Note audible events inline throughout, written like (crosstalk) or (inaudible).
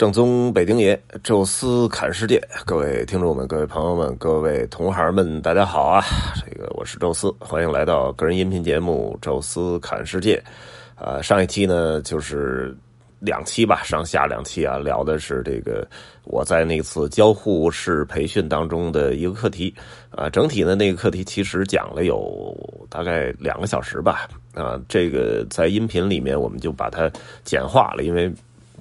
正宗北京爷，宙斯侃世界，各位听众们、各位朋友们、各位同行们，大家好啊！这个我是宙斯，欢迎来到个人音频节目《宙斯侃世界》。呃，上一期呢就是两期吧，上下两期啊，聊的是这个我在那次交互式培训当中的一个课题啊。整体呢，那个课题其实讲了有大概两个小时吧啊。这个在音频里面我们就把它简化了，因为。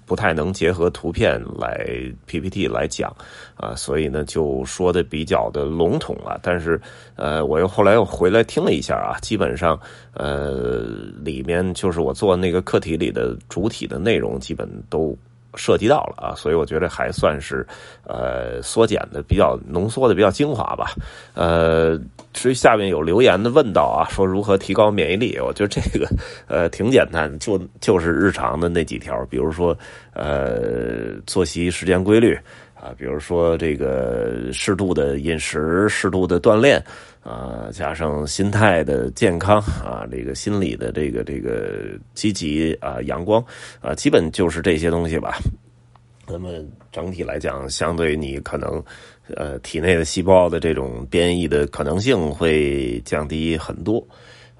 不太能结合图片来 PPT 来讲啊，所以呢就说的比较的笼统了。但是呃，我又后来又回来听了一下啊，基本上呃里面就是我做那个课题里的主体的内容，基本都。涉及到了啊，所以我觉得还算是，呃，缩减的比较浓缩的比较精华吧。呃，至于下面有留言的问到啊，说如何提高免疫力，我觉得这个呃挺简单，就就是日常的那几条，比如说呃作息时间规律啊，比如说这个适度的饮食，适度的锻炼。啊，加上心态的健康啊，这个心理的这个这个积极啊，阳光啊，基本就是这些东西吧。那么整体来讲，相对你可能呃体内的细胞的这种变异的可能性会降低很多。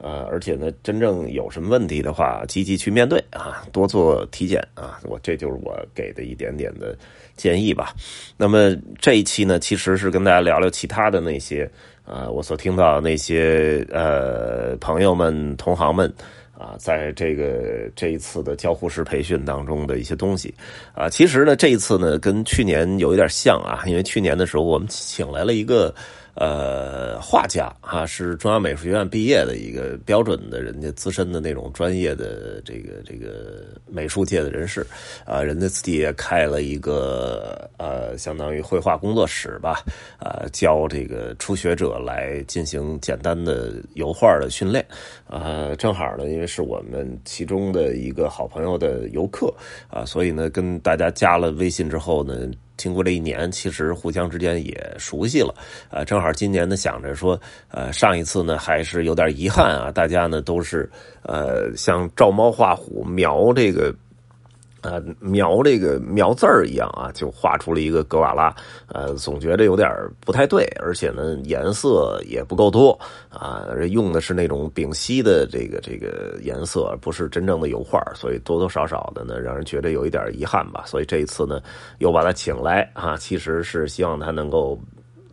呃，而且呢，真正有什么问题的话，积极去面对啊，多做体检啊。我这就是我给的一点点的建议吧。那么这一期呢，其实是跟大家聊聊其他的那些。啊，我所听到那些呃朋友们、同行们啊，在这个这一次的交互式培训当中的一些东西啊，其实呢，这一次呢跟去年有一点像啊，因为去年的时候我们请来了一个。呃，画家啊，是中央美术学院毕业的一个标准的人家资深的那种专业的这个这个美术界的人士啊，人家自己也开了一个呃，相当于绘画工作室吧，啊，教这个初学者来进行简单的油画的训练啊，正好呢，因为是我们其中的一个好朋友的游客啊，所以呢，跟大家加了微信之后呢。经过这一年，其实互相之间也熟悉了，呃，正好今年呢想着说，呃，上一次呢还是有点遗憾啊，大家呢都是呃像照猫画虎描这个。呃，描这个描字儿一样啊，就画出了一个格瓦拉，呃，总觉得有点不太对，而且呢，颜色也不够多啊，用的是那种丙烯的这个这个颜色，不是真正的油画，所以多多少少的呢，让人觉得有一点遗憾吧。所以这一次呢，又把他请来啊，其实是希望他能够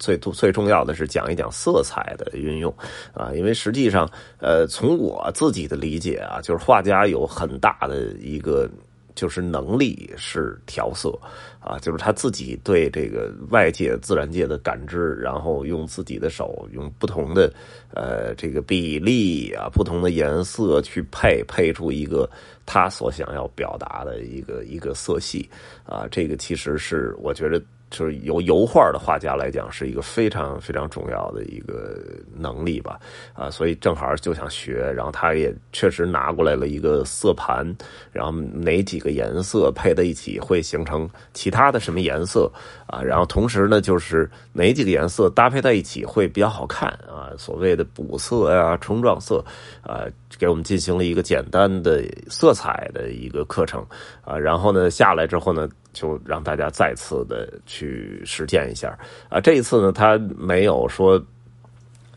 最最重要的是讲一讲色彩的运用啊，因为实际上，呃，从我自己的理解啊，就是画家有很大的一个。就是能力是调色，啊，就是他自己对这个外界自然界的感知，然后用自己的手，用不同的呃这个比例啊，不同的颜色去配，配出一个他所想要表达的一个一个色系，啊，这个其实是我觉得。就是由油画的画家来讲，是一个非常非常重要的一个能力吧，啊，所以正好就想学，然后他也确实拿过来了一个色盘，然后哪几个颜色配在一起会形成其他的什么颜色？啊，然后同时呢，就是哪几个颜色搭配在一起会比较好看。啊，所谓的补色呀、冲撞色啊，给我们进行了一个简单的色彩的一个课程。啊，然后呢下来之后呢。就让大家再次的去实践一下啊！这一次呢，他没有说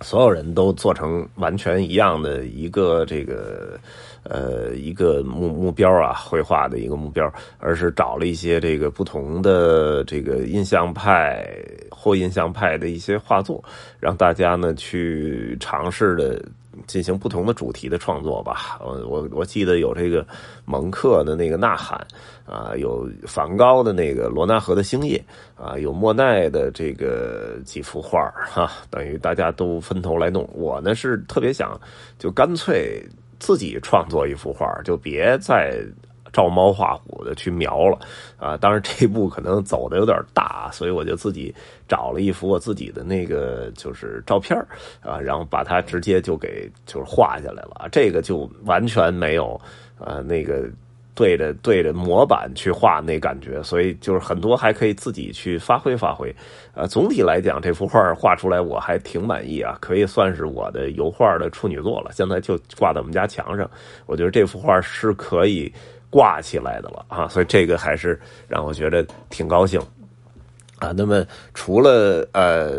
所有人都做成完全一样的一个这个呃一个目目标啊，绘画的一个目标，而是找了一些这个不同的这个印象派或印象派的一些画作，让大家呢去尝试的。进行不同的主题的创作吧。我我我记得有这个蒙克的那个《呐喊》啊，有梵高的那个《罗纳河的星夜》啊，有莫奈的这个几幅画哈，等于大家都分头来弄。我呢是特别想就干脆自己创作一幅画，就别再。照猫画虎的去描了啊！当然这一步可能走的有点大，所以我就自己找了一幅我自己的那个就是照片啊，然后把它直接就给就是画下来了。这个就完全没有呃那个对着对着模板去画那感觉，所以就是很多还可以自己去发挥发挥。呃，总体来讲，这幅画画出来我还挺满意啊，可以算是我的油画的处女作了。现在就挂在我们家墙上，我觉得这幅画是可以。挂起来的了啊，所以这个还是让我觉得挺高兴。啊，那么除了呃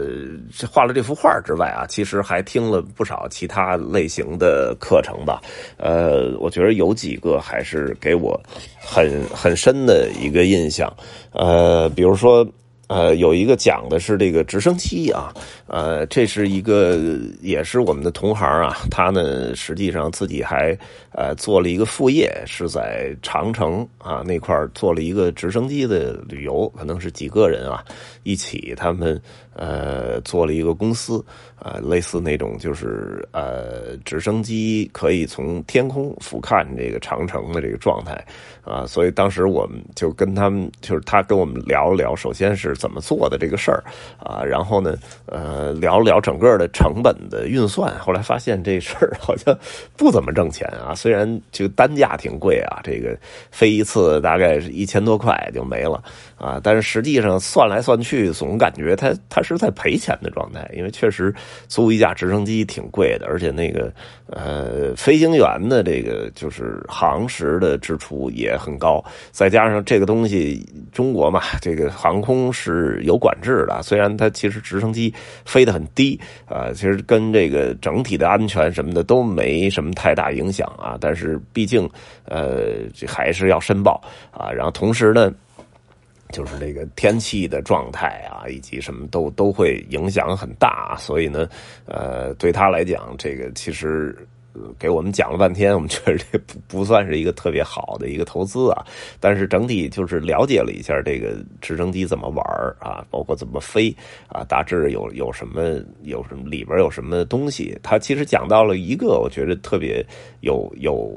画了这幅画之外啊，其实还听了不少其他类型的课程吧。呃，我觉得有几个还是给我很很深的一个印象。呃，比如说。呃，有一个讲的是这个直升机啊，呃，这是一个也是我们的同行啊，他呢实际上自己还呃做了一个副业，是在长城啊那块做了一个直升机的旅游，可能是几个人啊一起，他们呃做了一个公司啊，类似那种就是呃直升机可以从天空俯瞰这个长城的这个状态啊，所以当时我们就跟他们，就是他跟我们聊了聊，首先是。怎么做的这个事儿啊？然后呢，呃，聊了聊整个的成本的运算。后来发现这事儿好像不怎么挣钱啊。(laughs) 虽然这个单价挺贵啊，这个飞一次大概是一千多块就没了啊。但是实际上算来算去，总感觉它它是在赔钱的状态，因为确实租一架直升机挺贵的，而且那个呃飞行员的这个就是航时的支出也很高，再加上这个东西中国嘛，这个航空是。有管制的，虽然它其实直升机飞得很低啊，其实跟这个整体的安全什么的都没什么太大影响啊，但是毕竟呃还是要申报啊，然后同时呢，就是这个天气的状态啊，以及什么都都会影响很大，所以呢，呃，对他来讲，这个其实。给我们讲了半天，我们觉得这不不算是一个特别好的一个投资啊。但是整体就是了解了一下这个直升机怎么玩啊，包括怎么飞啊，大致有有什么有什么里边有什么东西。他其实讲到了一个，我觉得特别有有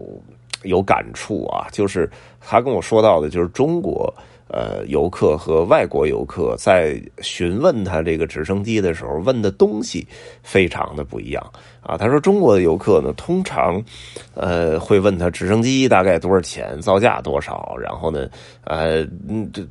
有感触啊，就是他跟我说到的，就是中国呃游客和外国游客在询问他这个直升机的时候问的东西非常的不一样。啊，他说中国的游客呢，通常，呃，会问他直升机大概多少钱，造价多少，然后呢，呃，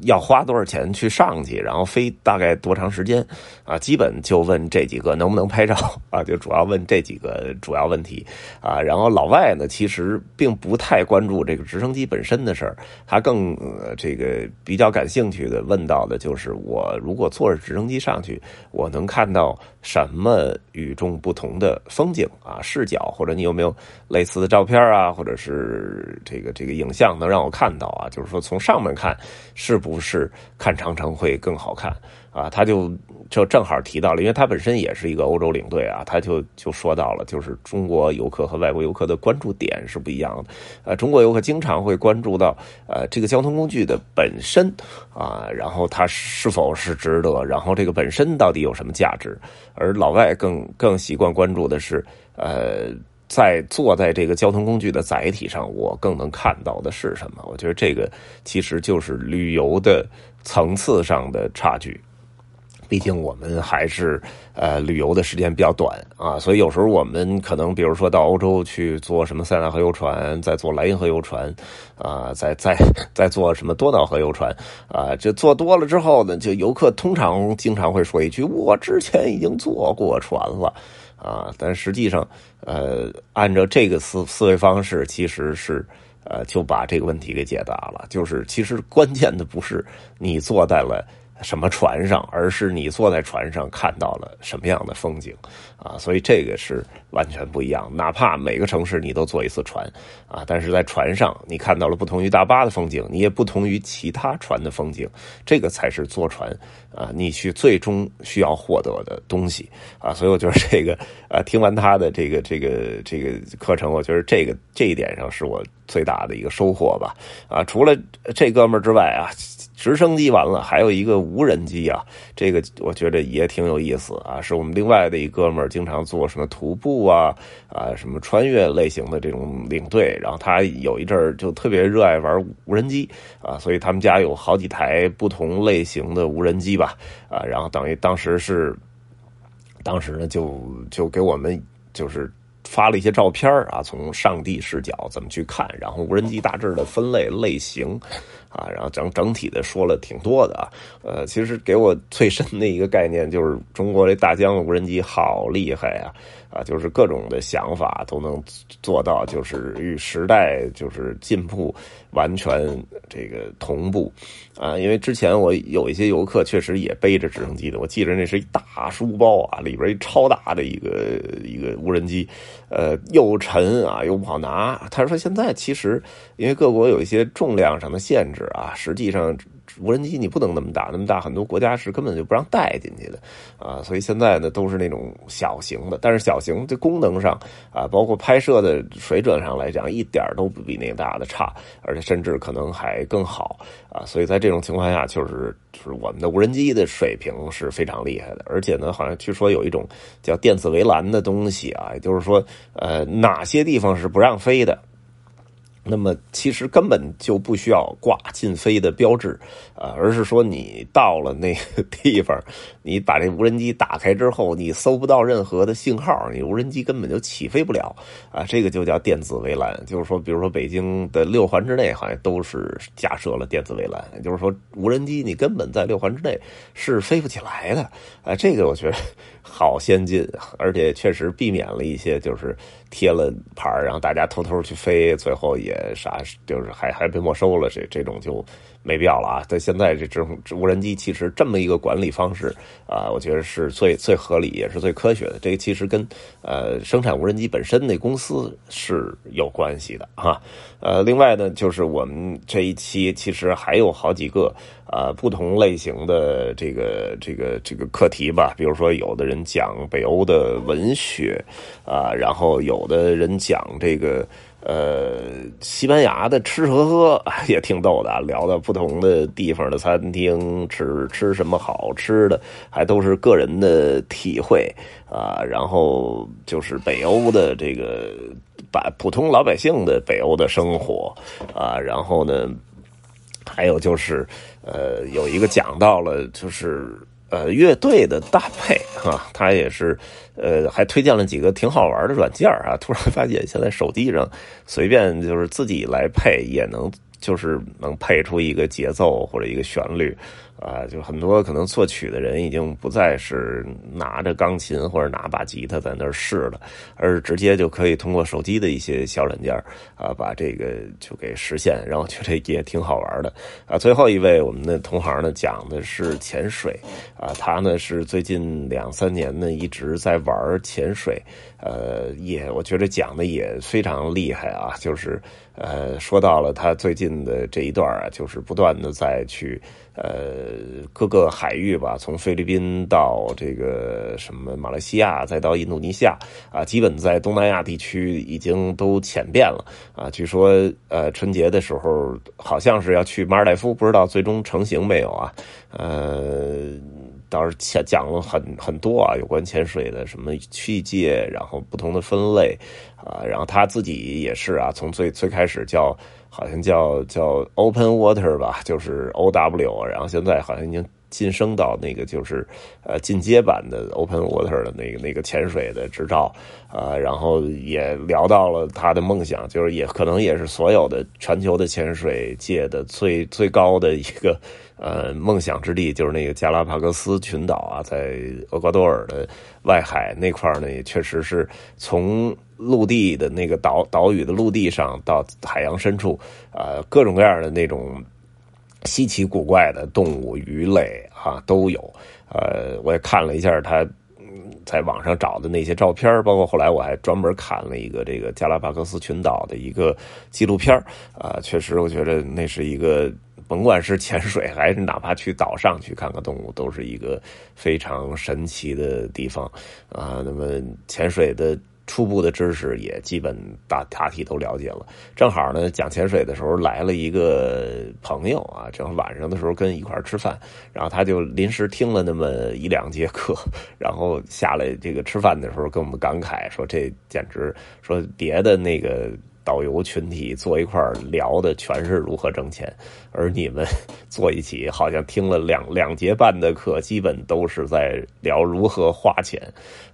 要花多少钱去上去，然后飞大概多长时间，啊，基本就问这几个能不能拍照啊，就主要问这几个主要问题啊。然后老外呢，其实并不太关注这个直升机本身的事儿，他更这个比较感兴趣的问到的就是我如果坐着直升机上去，我能看到什么与众不同的。风景啊，视角，或者你有没有类似的照片啊，或者是这个这个影像能让我看到啊？就是说从上面看，是不是看长城会更好看啊？他就就正好提到了，因为他本身也是一个欧洲领队啊，他就就说到了，就是中国游客和外国游客的关注点是不一样的。呃，中国游客经常会关注到呃这个交通工具的本身啊，然后它是否是值得，然后这个本身到底有什么价值，而老外更更习惯关注的是。是呃，在坐在这个交通工具的载体上，我更能看到的是什么？我觉得这个其实就是旅游的层次上的差距。毕竟我们还是呃旅游的时间比较短啊，所以有时候我们可能比如说到欧洲去坐什么塞纳河游船，再坐莱茵河游船啊，再再再坐什么多瑙河游船啊，这坐多了之后呢，就游客通常经常会说一句：“我之前已经坐过船了。”啊，但实际上，呃，按照这个思思维方式，其实是，呃，就把这个问题给解答了。就是，其实关键的不是你坐在了。什么船上，而是你坐在船上看到了什么样的风景啊？所以这个是完全不一样。哪怕每个城市你都坐一次船啊，但是在船上你看到了不同于大巴的风景，你也不同于其他船的风景。这个才是坐船啊，你去最终需要获得的东西啊。所以我觉得这个啊，听完他的这个这个这个课程，我觉得这个这一点上是我最大的一个收获吧。啊，除了这哥们儿之外啊。直升机完了，还有一个无人机啊，这个我觉得也挺有意思啊。是我们另外的一哥们儿，经常做什么徒步啊啊，什么穿越类型的这种领队。然后他有一阵儿就特别热爱玩无人机啊，所以他们家有好几台不同类型的无人机吧啊。然后等于当时是，当时呢就就给我们就是。发了一些照片啊，从上帝视角怎么去看，然后无人机大致的分类类型，啊，然后整整体的说了挺多的啊。呃，其实给我最深的一个概念就是中国这大疆无人机好厉害啊。啊，就是各种的想法都能做到，就是与时代就是进步完全这个同步啊。因为之前我有一些游客确实也背着直升机的，我记着那是一大书包啊，里边一超大的一个一个无人机，呃，又沉啊又不好拿。他说现在其实因为各国有一些重量上的限制啊，实际上。无人机你不能那么大，那么大很多国家是根本就不让带进去的，啊，所以现在呢都是那种小型的，但是小型的功能上啊，包括拍摄的水准上来讲，一点都不比那个大的差，而且甚至可能还更好啊，所以在这种情况下，就是就是我们的无人机的水平是非常厉害的，而且呢，好像据说有一种叫电子围栏的东西啊，也就是说，呃，哪些地方是不让飞的。那么其实根本就不需要挂禁飞的标志，啊，而是说你到了那个地方，你把这无人机打开之后，你搜不到任何的信号，你无人机根本就起飞不了，啊，这个就叫电子围栏。就是说，比如说北京的六环之内好像都是架设了电子围栏，就是说无人机你根本在六环之内是飞不起来的，啊，这个我觉得好先进，而且确实避免了一些就是贴了牌然后大家偷偷去飞，最后也。啥就是还还被没收了，这这种就没必要了啊！在现在这这种无人机，其实这么一个管理方式啊，我觉得是最最合理，也是最科学的。这个其实跟呃生产无人机本身那公司是有关系的哈。呃，另外呢，就是我们这一期其实还有好几个啊不同类型的这个这个这个课题吧。比如说，有的人讲北欧的文学啊，然后有的人讲这个。呃，西班牙的吃喝喝 (laughs) 也挺逗的，聊到不同的地方的餐厅，吃吃什么好吃的，还都是个人的体会啊。然后就是北欧的这个把普通老百姓的北欧的生活啊。然后呢，还有就是呃，有一个讲到了就是。呃，乐队的搭配啊，他也是，呃，还推荐了几个挺好玩的软件啊。突然发现，现在手机上随便就是自己来配，也能就是能配出一个节奏或者一个旋律。啊，就很多可能作曲的人已经不再是拿着钢琴或者拿把吉他在那儿试了，而是直接就可以通过手机的一些小软件啊，把这个就给实现，然后觉得也挺好玩的啊。最后一位我们的同行呢，讲的是潜水啊，他呢是最近两三年呢一直在玩潜水，呃，也我觉得讲的也非常厉害啊，就是呃说到了他最近的这一段啊，就是不断的在去。呃，各个海域吧，从菲律宾到这个什么马来西亚，再到印度尼西亚啊，基本在东南亚地区已经都潜遍了啊。据说呃，春节的时候好像是要去马尔代夫，不知道最终成型没有啊？呃，倒是讲讲了很很多啊，有关潜水的什么器械，然后不同的分类啊，然后他自己也是啊，从最最开始叫。好像叫叫 Open Water 吧，就是 O W，然后现在好像已经晋升到那个就是呃进阶版的 Open Water 的那个那个潜水的执照啊，然后也聊到了他的梦想，就是也可能也是所有的全球的潜水界的最最高的一个呃梦想之地，就是那个加拉帕戈斯群岛啊，在厄瓜多尔的外海那块呢，也确实是从。陆地的那个岛岛屿的陆地上到海洋深处，呃，各种各样的那种稀奇古怪的动物、鱼类啊都有。呃，我也看了一下他在网上找的那些照片，包括后来我还专门看了一个这个加拉帕戈斯群岛的一个纪录片啊，确实我觉得那是一个，甭管是潜水还是哪怕去岛上去看看动物，都是一个非常神奇的地方啊。那么潜水的。初步的知识也基本大大体都了解了。正好呢，讲潜水的时候来了一个朋友啊，正好晚上的时候跟一块吃饭，然后他就临时听了那么一两节课，然后下来这个吃饭的时候跟我们感慨说：“这简直说别的那个。”导游群体坐一块聊的全是如何挣钱，而你们坐一起，好像听了两两节半的课，基本都是在聊如何花钱，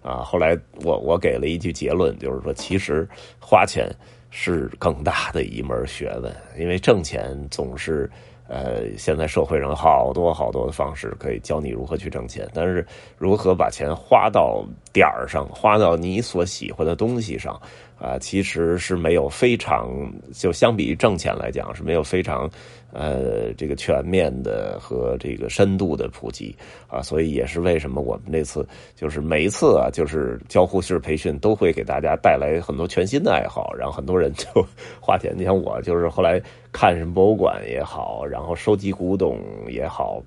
啊！后来我我给了一句结论，就是说，其实花钱是更大的一门学问，因为挣钱总是。呃，现在社会上好多好多的方式可以教你如何去挣钱，但是如何把钱花到点儿上，花到你所喜欢的东西上。啊，其实是没有非常就相比于挣钱来讲是没有非常呃这个全面的和这个深度的普及啊，所以也是为什么我们那次就是每一次啊，就是交互式培训都会给大家带来很多全新的爱好，然后很多人就花钱。你像我就是后来看什么博物馆也好，然后收集古董也好。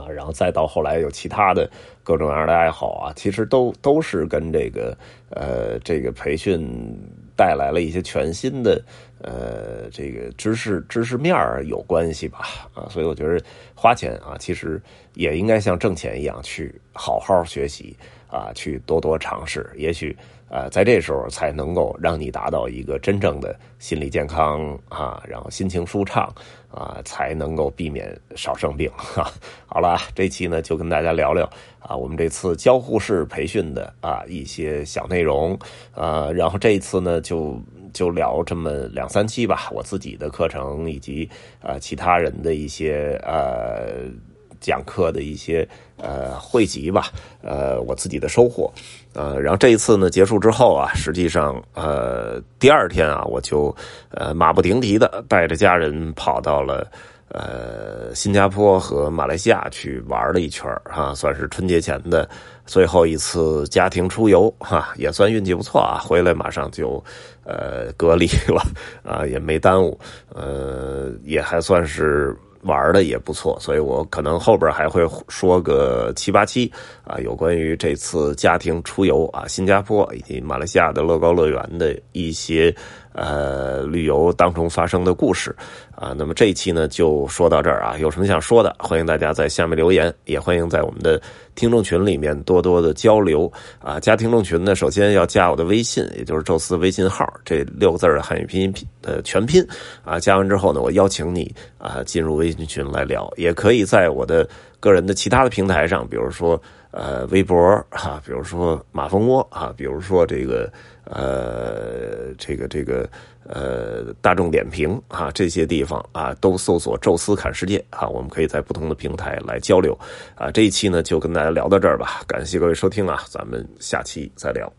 啊，然后再到后来有其他的各种各样的爱好啊，其实都都是跟这个呃这个培训带来了一些全新的呃这个知识知识面有关系吧啊，所以我觉得花钱啊，其实也应该像挣钱一样去好好学习啊，去多多尝试，也许。呃，在这时候才能够让你达到一个真正的心理健康啊，然后心情舒畅啊，才能够避免少生病哈。好了，这期呢就跟大家聊聊啊，我们这次交互式培训的啊一些小内容啊，然后这一次呢就就聊这么两三期吧，我自己的课程以及啊其他人的一些呃。讲课的一些呃汇集吧，呃我自己的收获，呃然后这一次呢结束之后啊，实际上呃第二天啊我就呃马不停蹄的带着家人跑到了呃新加坡和马来西亚去玩了一圈啊，算是春节前的最后一次家庭出游哈，也算运气不错啊，回来马上就呃隔离了啊，也没耽误，呃也还算是。玩的也不错，所以我可能后边还会说个七八期啊，有关于这次家庭出游啊，新加坡以及马来西亚的乐高乐园的一些。呃，旅游当中发生的故事啊，那么这一期呢就说到这儿啊。有什么想说的，欢迎大家在下面留言，也欢迎在我们的听众群里面多多的交流啊。加听众群呢，首先要加我的微信，也就是宙斯微信号，这六个字的汉语拼音拼的全拼啊。加完之后呢，我邀请你啊进入微信群来聊，也可以在我的个人的其他的平台上，比如说呃微博哈，比如说马蜂窝啊，比如说这个。呃，这个这个呃，大众点评啊，这些地方啊，都搜索“宙斯侃世界”啊，我们可以在不同的平台来交流啊。这一期呢，就跟大家聊到这儿吧，感谢各位收听啊，咱们下期再聊。